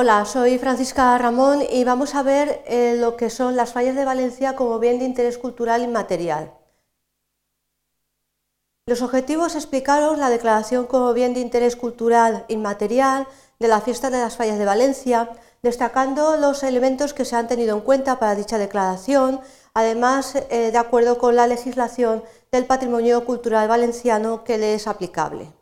Hola, soy Francisca Ramón y vamos a ver eh, lo que son las fallas de Valencia como bien de interés cultural inmaterial. Los objetivos explicaros la declaración como bien de interés cultural inmaterial de la fiesta de las fallas de Valencia, destacando los elementos que se han tenido en cuenta para dicha declaración, además eh, de acuerdo con la legislación del patrimonio cultural valenciano que le es aplicable.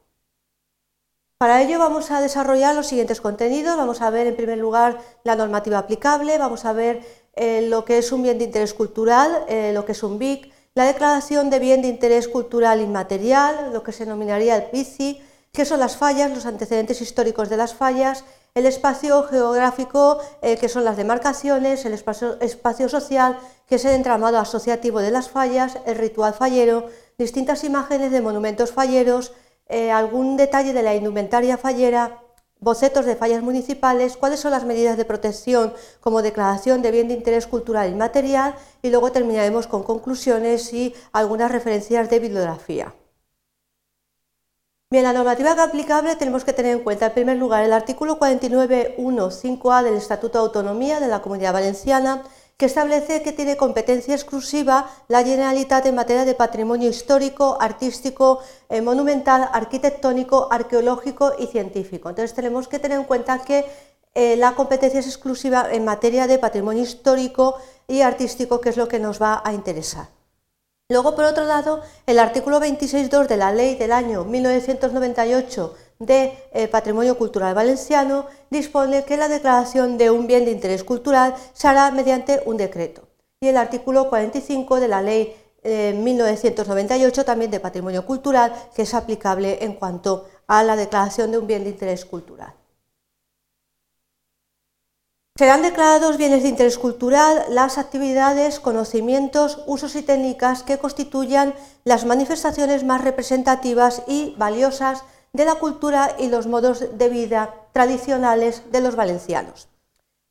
Para ello vamos a desarrollar los siguientes contenidos. Vamos a ver en primer lugar la normativa aplicable, vamos a ver eh, lo que es un bien de interés cultural, eh, lo que es un BIC, la declaración de bien de interés cultural inmaterial, lo que se denominaría el PICI, qué son las fallas, los antecedentes históricos de las fallas, el espacio geográfico, eh, que son las demarcaciones, el espacio, espacio social, que es el entramado asociativo de las fallas, el ritual fallero, distintas imágenes de monumentos falleros, eh, algún detalle de la indumentaria fallera, bocetos de fallas municipales, cuáles son las medidas de protección como declaración de bien de interés cultural inmaterial y luego terminaremos con conclusiones y algunas referencias de bibliografía. Bien, la normativa aplicable tenemos que tener en cuenta, en primer lugar, el artículo 49.1.5a del Estatuto de Autonomía de la Comunidad Valenciana, que establece que tiene competencia exclusiva la Generalitat en materia de patrimonio histórico, artístico, eh, monumental, arquitectónico, arqueológico y científico. Entonces tenemos que tener en cuenta que eh, la competencia es exclusiva en materia de patrimonio histórico y artístico, que es lo que nos va a interesar. Luego, por otro lado, el artículo 26.2 de la ley del año 1998 de eh, Patrimonio Cultural Valenciano dispone que la declaración de un bien de interés cultural se hará mediante un decreto. Y el artículo 45 de la Ley 1998 eh, también de Patrimonio Cultural, que es aplicable en cuanto a la declaración de un bien de interés cultural. Serán declarados bienes de interés cultural las actividades, conocimientos, usos y técnicas que constituyan las manifestaciones más representativas y valiosas de la cultura y los modos de vida tradicionales de los valencianos.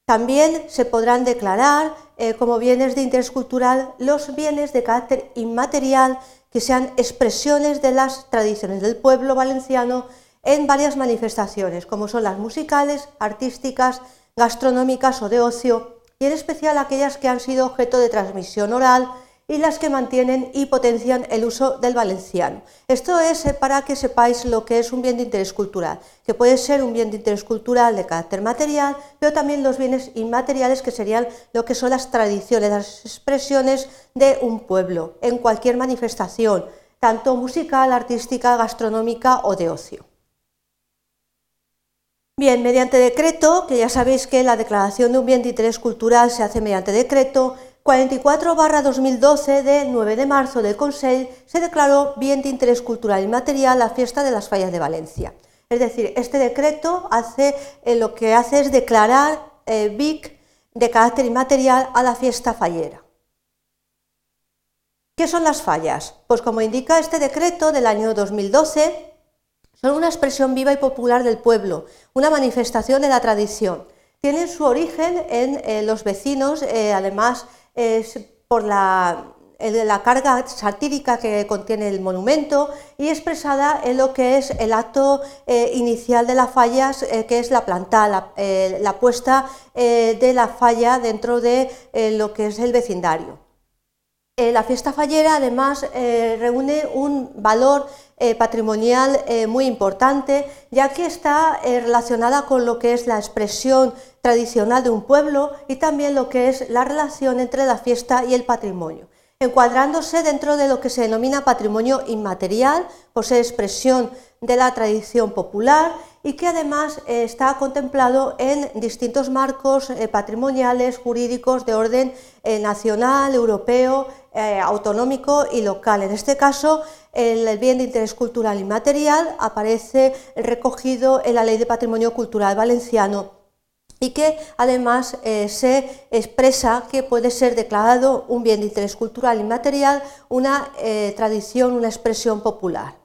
También se podrán declarar eh, como bienes de interés cultural los bienes de carácter inmaterial que sean expresiones de las tradiciones del pueblo valenciano en varias manifestaciones, como son las musicales, artísticas, gastronómicas o de ocio, y en especial aquellas que han sido objeto de transmisión oral, y las que mantienen y potencian el uso del valenciano. Esto es eh, para que sepáis lo que es un bien de interés cultural, que puede ser un bien de interés cultural de carácter material, pero también los bienes inmateriales que serían lo que son las tradiciones, las expresiones de un pueblo, en cualquier manifestación, tanto musical, artística, gastronómica o de ocio. Bien, mediante decreto, que ya sabéis que la declaración de un bien de interés cultural se hace mediante decreto, 44-2012 de 9 de marzo del Consejo se declaró bien de interés cultural inmaterial la fiesta de las fallas de Valencia. Es decir, este decreto hace, eh, lo que hace es declarar eh, Vic de carácter inmaterial a la fiesta fallera. ¿Qué son las fallas? Pues como indica este decreto del año 2012, son una expresión viva y popular del pueblo, una manifestación de la tradición. Tienen su origen en eh, los vecinos, además es por la, la carga satírica que contiene el monumento y expresada en lo que es el acto eh, inicial de las fallas, eh, que es la planta, la, eh, puesta de la falla dentro de lo que es el vecindario. la fiesta fallera además reúne un valor patrimonial muy importante, ya que está relacionada con lo que es la expresión tradicional de un pueblo y también lo que es la relación entre la fiesta y el patrimonio, encuadrándose dentro de lo que se denomina patrimonio inmaterial, por ser expresión de la tradición popular y que además eh, está contemplado en distintos marcos eh, patrimoniales, jurídicos de orden eh, nacional, europeo, autonómico y local. En este caso, el bien de interés cultural inmaterial aparece recogido en la Ley de Patrimonio Cultural Valenciano y que además eh, se expresa que puede ser declarado un bien de interés cultural inmaterial, una eh, tradición, una expresión popular.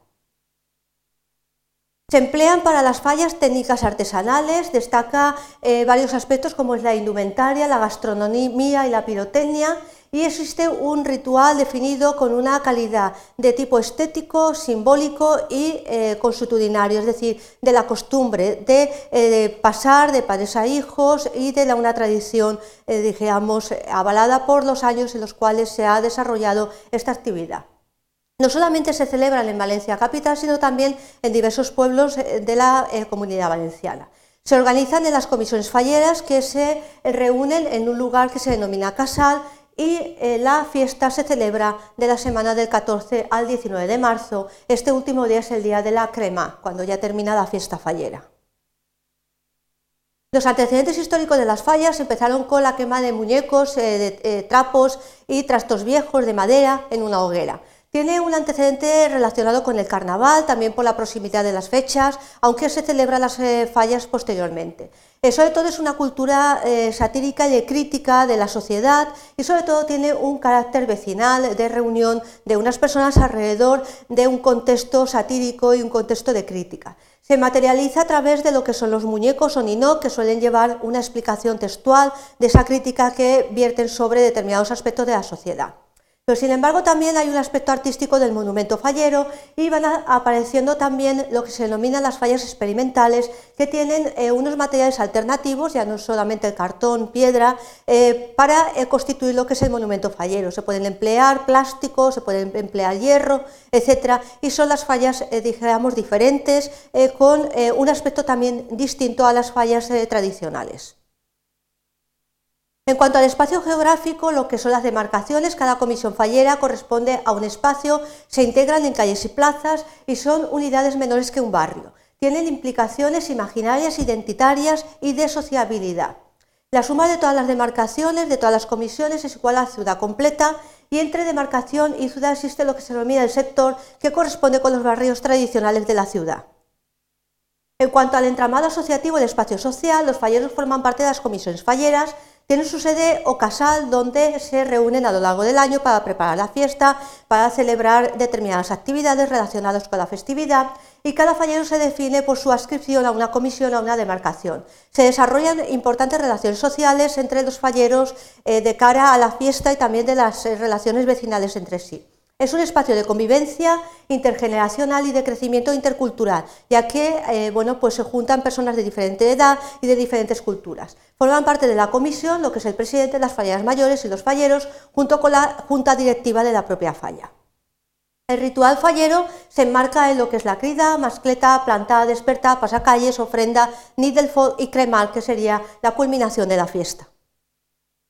Se emplean para las fallas técnicas artesanales, destaca eh, varios aspectos como es la indumentaria, la gastronomía y la pirotecnia, y existe un ritual definido con una calidad de tipo estético, simbólico y eh, consuetudinario, es decir, de la costumbre de, eh, pasar de padres a hijos y de una tradición, eh, digamos, avalada por los años en los cuales se ha desarrollado esta actividad. No solamente se celebran en Valencia capital, sino también en diversos pueblos de la comunidad valenciana. Se organizan en las comisiones falleras que se reúnen en un lugar que se denomina casal y eh, la fiesta se celebra de la semana del 14 al 19 de marzo. Este último día es el día de la crema, cuando ya termina la fiesta fallera. Los antecedentes históricos de las fallas empezaron con la quema de muñecos, eh, de eh, trapos y trastos viejos de madera en una hoguera. Tiene un antecedente relacionado con el carnaval, también por la proximidad de las fechas, aunque se celebran las eh, fallas posteriormente. Eh, sobre todo es una cultura eh, satírica y crítica de la sociedad y sobre todo tiene un carácter vecinal de reunión de unas personas alrededor de un contexto satírico y un contexto de crítica. Se materializa a través de lo que son los muñecos o nino, que suelen llevar una explicación textual de esa crítica que vierten sobre determinados aspectos de la sociedad. Pero sin embargo también hay un aspecto artístico del monumento fallero y van apareciendo también lo que se denominan las fallas experimentales, que tienen eh, unos materiales alternativos, ya no solamente el cartón, piedra, eh, para eh, constituir lo que es el monumento fallero. Se pueden emplear plástico, se pueden emplear hierro, etcétera, y son las fallas, digamos, diferentes, con un aspecto también distinto a las fallas tradicionales. En cuanto al espacio geográfico, lo que son las demarcaciones, cada comisión fallera corresponde a un espacio, se integran en calles y plazas y son unidades menores que un barrio. Tienen implicaciones imaginarias, identitarias y de sociabilidad. La suma de todas las demarcaciones, de todas las comisiones, es igual a ciudad completa y entre demarcación y ciudad existe lo que se denomina el sector que corresponde con los barrios tradicionales de la ciudad. En cuanto al entramado asociativo del espacio social, los falleros forman parte de las comisiones falleras tienen su sede o casal donde se reúnen a lo largo del año para preparar la fiesta, para celebrar determinadas actividades relacionadas con la festividad y cada fallero se define por su adscripción a una comisión a una demarcación. Se desarrollan importantes relaciones sociales entre los falleros eh, de cara a la fiesta y también de las eh, relaciones vecinales entre sí. Es un espacio de convivencia intergeneracional y de crecimiento intercultural, ya que eh, bueno, pues se juntan personas de diferente edad y de diferentes culturas. Forman parte de la comisión lo que es el presidente, las fallas mayores y los falleros, junto con la junta directiva de la propia falla. El ritual fallero se enmarca en lo que es la crida, mascleta, plantada, desperta, pasacalles, ofrenda, nidelfo y cremal, que sería la culminación de la fiesta.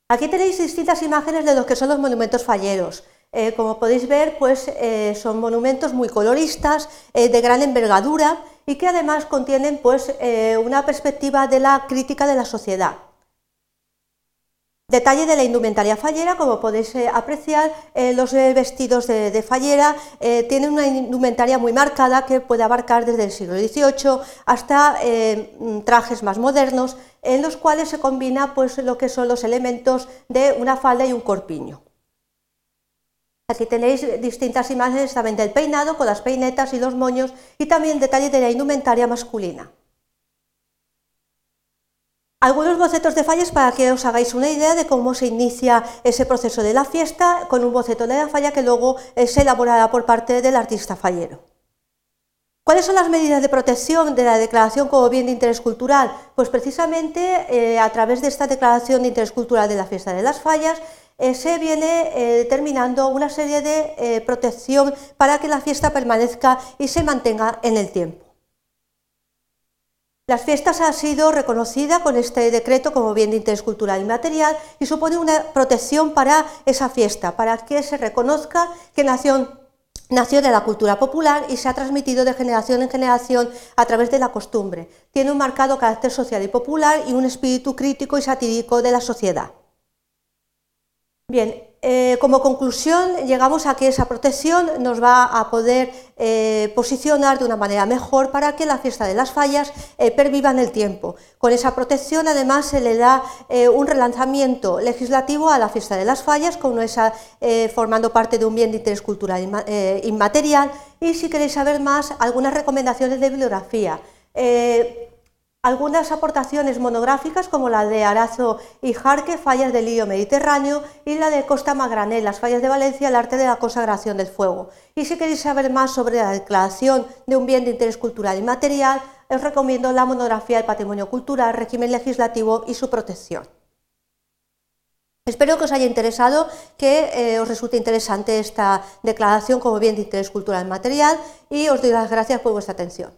Aquí tenéis distintas imágenes de lo que son los monumentos falleros. Eh, como podéis ver, pues, eh, son monumentos muy coloristas, eh, de gran envergadura y que además contienen pues, una perspectiva de la crítica de la sociedad. Detalle de la indumentaria fallera, como podéis apreciar, los vestidos de, fallera tienen una indumentaria muy marcada que puede abarcar desde el siglo XVIII hasta trajes más modernos, en los cuales se combina pues, lo que son los elementos de una falda y un corpiño. Aquí tenéis distintas imágenes también del peinado con las peinetas y los moños y también detalles de la indumentaria masculina. Algunos bocetos de fallas para que os hagáis una idea de cómo se inicia ese proceso de la fiesta con un boceto de la falla que luego se elaborará por parte del artista fallero. ¿Cuáles son las medidas de protección de la declaración como bien de interés cultural? Pues precisamente eh, a través de esta declaración de interés cultural de la fiesta de las fallas eh, se viene eh, determinando una serie de eh, protección para que la fiesta permanezca y se mantenga en el tiempo. Las fiestas han sido reconocidas con este decreto como bien de interés cultural y material y supone una protección para esa fiesta, para que se reconozca que nació, nació de la cultura popular y se ha transmitido de generación en generación a través de la costumbre. Tiene un marcado carácter social y popular y un espíritu crítico y satírico de la sociedad. Bien, eh, como conclusión llegamos a que esa protección nos va a poder eh, posicionar de una manera mejor para que la fiesta de las fallas eh, perviva en el tiempo. Con esa protección además se le da un relanzamiento legislativo a la fiesta de las fallas, como esa formando parte de un bien de interés cultural inmaterial y si queréis saber más, algunas recomendaciones de bibliografía. Algunas aportaciones monográficas como la de Arazo y Jarque, Fallas del Lío Mediterráneo, y la de Costa Magranel, Las Fallas de Valencia, el arte de la consagración del fuego. Y si queréis saber más sobre la declaración de un bien de interés cultural y material, os recomiendo la monografía del patrimonio cultural, régimen legislativo y su protección. Espero que os haya interesado, que eh, os resulte interesante esta declaración como bien de interés cultural y material y os doy las gracias por vuestra atención.